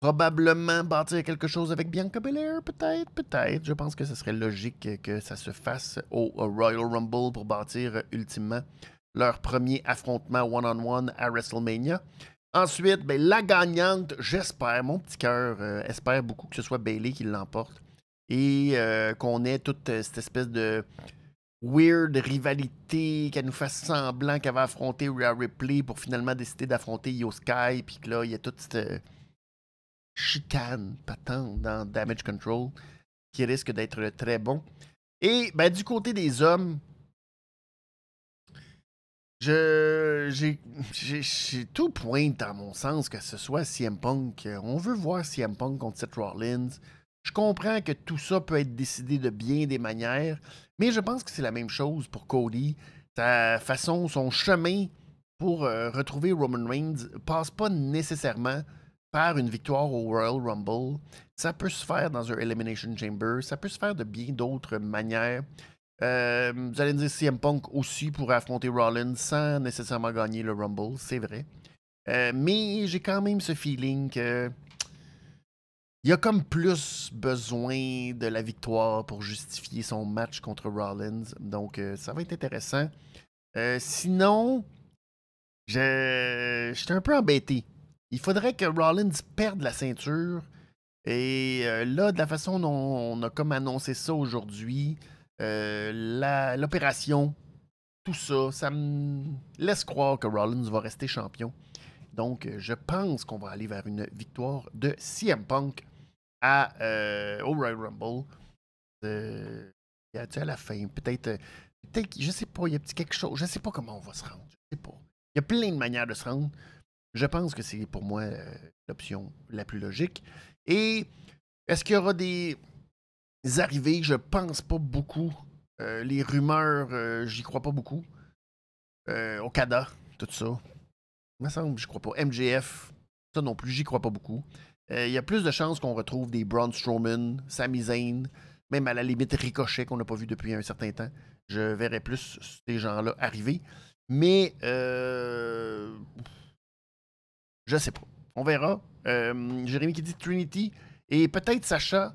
probablement bâtir quelque chose avec Bianca Belair, peut-être, peut-être. Je pense que ce serait logique que ça se fasse au Royal Rumble pour bâtir euh, ultimement leur premier affrontement one-on-one à WrestleMania. Ensuite, ben, la gagnante, j'espère, mon petit cœur euh, espère beaucoup que ce soit Bailey qui l'emporte et euh, qu'on ait toute cette espèce de weird rivalité, qu'elle nous fasse semblant qu'elle va affronter Rhea Ripley pour finalement décider d'affronter Io Sky, puis que là, il y a toute cette chicane patente dans Damage Control qui risque d'être très bon. Et ben, du côté des hommes, je, j'ai, tout pointe à mon sens que ce soit CM Punk. On veut voir CM Punk contre Seth Rollins. Je comprends que tout ça peut être décidé de bien des manières, mais je pense que c'est la même chose pour Cody. Sa façon, son chemin pour euh, retrouver Roman Reigns passe pas nécessairement par une victoire au Royal Rumble. Ça peut se faire dans un Elimination Chamber. Ça peut se faire de bien d'autres manières. Euh, vous allez me dire CM Punk aussi pourrait affronter Rollins sans nécessairement gagner le Rumble, c'est vrai. Euh, mais j'ai quand même ce feeling que il y a comme plus besoin de la victoire pour justifier son match contre Rollins. Donc euh, ça va être intéressant. sinon, j'étais un peu embêté il faudrait que Rollins perde la ceinture. Et euh, là, de la façon dont on a comme annoncé ça aujourd'hui, euh, l'opération, tout ça, ça me laisse croire que Rollins va rester champion. Donc, euh, je pense qu'on va aller vers une victoire de CM Punk à, au Royal Rumble. à la fin, peut-être, peut-être, je sais pas, il y a petit quelque chose, je sais pas comment on va se rendre, je sais pas. Il y a plein de manières de se rendre. Je pense que c'est pour moi euh, l'option la plus logique. Et est-ce qu'il y aura des arrivées? Je pense pas beaucoup. Euh, les rumeurs, euh, j'y crois pas beaucoup. Okada, tout ça. Il me semble, je crois pas. MJF, ça non plus, j'y crois pas beaucoup. Il y a plus de chances qu'on retrouve des Braun Strowman, Sami Zayn, même à la limite Ricochet qu'on n'a pas vu depuis un certain temps. Je verrais plus ces gens-là arriver. Mais euh, je sais pas. On verra. Euh, Jérémy qui dit Trinity et peut-être Sacha.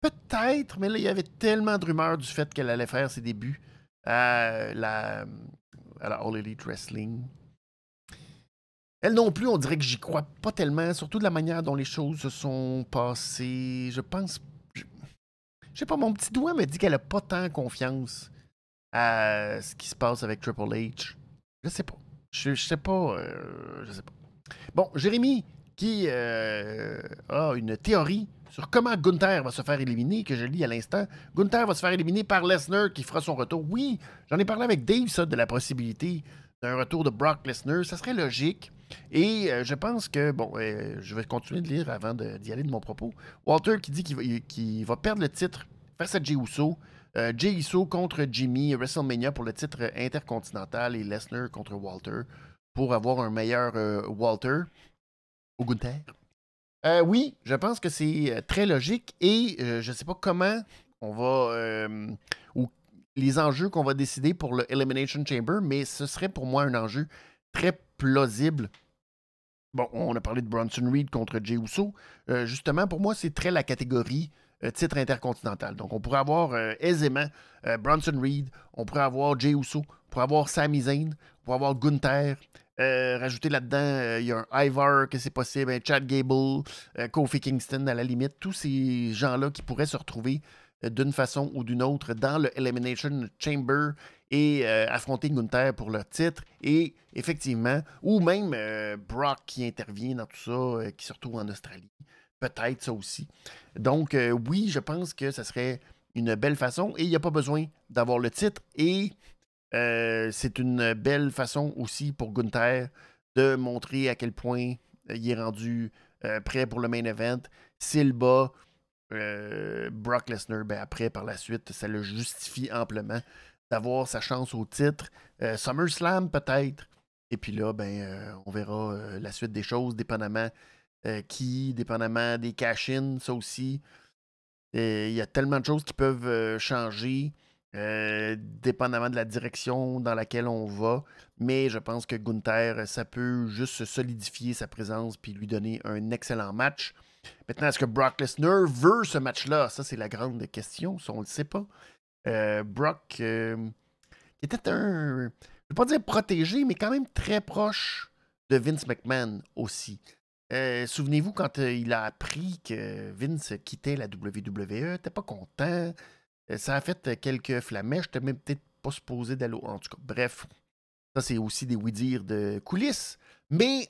Peut-être, mais là, il y avait tellement de rumeurs du fait qu'elle allait faire ses débuts à la, All Elite Wrestling. Elle non plus, on dirait que j'y crois pas tellement, surtout de la manière dont les choses se sont passées. Je pense. Je, sais pas, mon petit doigt me dit qu'elle a pas tant confiance à ce qui se passe avec Triple H. Je sais pas. Je, sais pas. Euh, je sais pas. Bon, Jérémy, qui euh, a une théorie sur comment Gunther va se faire éliminer, que je lis à l'instant. Gunther va se faire éliminer par Lesnar qui fera son retour. Oui, j'en ai parlé avec Dave, ça, de la possibilité d'un retour de Brock Lesnar. Ça serait logique. Et euh, je pense que, bon, euh, je vais continuer de lire avant d'y aller de mon propos. Walter qui dit qu'il va, perdre le titre face à Jey Uso. Jey Uso contre Jimmy, WrestleMania pour le titre intercontinental et Lesnar contre Walter pour avoir un meilleur euh, Walter au Gunther? Euh, oui, je pense que c'est euh, très logique et je ne sais pas comment on va. ou les enjeux qu'on va décider pour le Elimination Chamber, mais ce serait pour moi un enjeu très plausible. Bon, on a parlé de Bronson Reed contre Jey Uso. justement, pour moi, c'est très la catégorie titre intercontinental. Donc, on pourrait avoir aisément Bronson Reed, on pourrait avoir Jey Uso, on pourrait avoir Sami Zayn, on pourrait avoir Gunther, rajouter là-dedans, il y a un Ivar que c'est possible, un Chad Gable, Kofi Kingston à la limite, tous ces gens-là qui pourraient se retrouver d'une façon ou d'une autre dans le Elimination Chamber et affronter Gunther pour le titre. Et effectivement, ou même Brock qui intervient dans tout ça, qui se retrouve en Australie. Peut-être ça aussi. Donc, oui, je pense que ce serait une belle façon et il n'y a pas besoin d'avoir le titre. Et euh, c'est une belle façon aussi pour Gunther de montrer à quel point euh, il est rendu euh, prêt pour le main event. S'il bat Brock Lesnar, ben après, par la suite, ça le justifie amplement d'avoir sa chance au titre. SummerSlam, peut-être. Et puis là, ben, on verra la suite des choses, dépendamment qui, dépendamment des cash-ins, ça aussi. Il y a tellement de choses qui peuvent changer. Euh, dépendamment de la direction dans laquelle on va. Mais je pense que Gunther, ça peut juste solidifier sa présence puis lui donner un excellent match. Maintenant, est-ce que Brock Lesnar veut ce match-là? Ça, c'est la grande question. Ça, on ne le sait pas. Euh, Brock euh, était un, je ne vais pas dire protégé, mais quand même très proche de Vince McMahon aussi. Souvenez-vous, quand il a appris que Vince quittait la WWE, n'était pas content. Euh, ça a fait euh, quelques flamèches. Je même peut-être pas supposé d'aller En tout cas, bref. Ça, c'est aussi des oui-dire de coulisses. Mais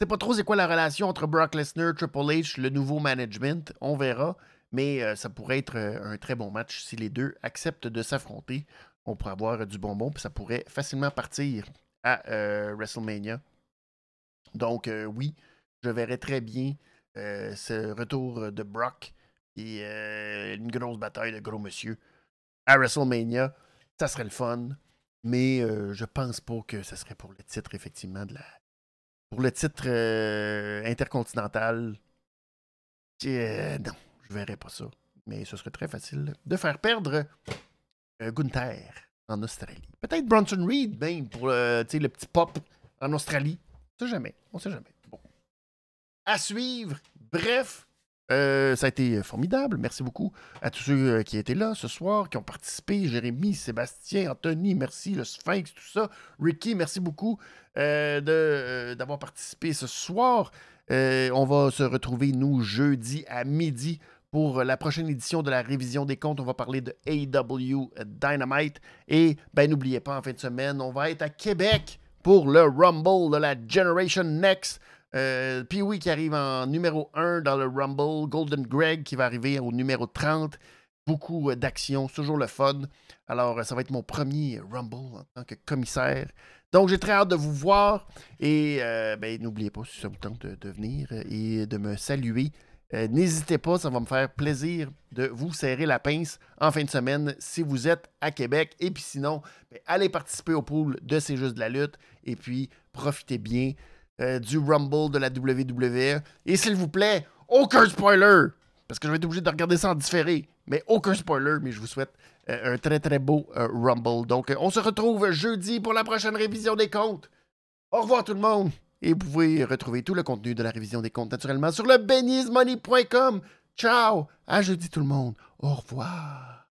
c'est pas trop c'est quoi la relation entre Brock Lesnar, Triple H, le nouveau management. On verra. Mais euh, ça pourrait être un très bon match si les deux acceptent de s'affronter. On pourrait avoir du bonbon, puis ça pourrait facilement partir à WrestleMania. Donc, oui, je verrais très bien ce retour de Brock et euh, une grosse bataille de gros monsieur à WrestleMania. Ça serait le fun. Mais euh, je pense pas que ce serait pour le titre, effectivement, de la. Pour le titre euh, intercontinental. non, je verrais pas ça. Mais ce serait très facile de faire perdre Gunther en Australie. Peut-être Bronson Reed, même, pour le petit pop en Australie. On sait jamais. On sait jamais. Bon. À suivre. Bref, euh, ça a été formidable. Merci beaucoup à tous ceux euh, qui étaient là ce soir, qui ont participé. Jérémy, Sébastien, Anthony, merci, le Sphinx, tout ça. Ricky, merci beaucoup euh, d'avoir participé ce soir. on va se retrouver, nous, jeudi à midi pour la prochaine édition de la révision des comptes. On va parler de AW Dynamite. Et ben n'oubliez pas, en fin de semaine, on va être à Québec pour le Rumble de la Generation Next. Euh, Puis oui, qui arrive en numéro 1 dans le Rumble. Golden Greg qui va arriver au numéro 30. Beaucoup euh, d'actions, toujours le fun. Alors, euh, ça va être mon premier Rumble en tant que commissaire. Donc, j'ai très hâte de vous voir. Et ben, n'oubliez pas, si ça vous tente de, venir et de me saluer, n'hésitez pas, ça va me faire plaisir de vous serrer la pince en fin de semaine si vous êtes à Québec. Et puis sinon, ben, allez participer au pool de C'est juste de la lutte. Et puis, profitez bien. Euh, du Rumble de la WWE. Et s'il vous plaît, aucun spoiler! Parce que je vais être obligé de regarder ça en différé. Mais aucun spoiler, mais je vous souhaite euh, un très très beau euh, Rumble. Donc, on se retrouve jeudi pour la prochaine révision des comptes. Au revoir tout le monde! Et vous pouvez retrouver tout le contenu de la révision des comptes naturellement sur le benizmoney.com. Ciao! À jeudi tout le monde. Au revoir!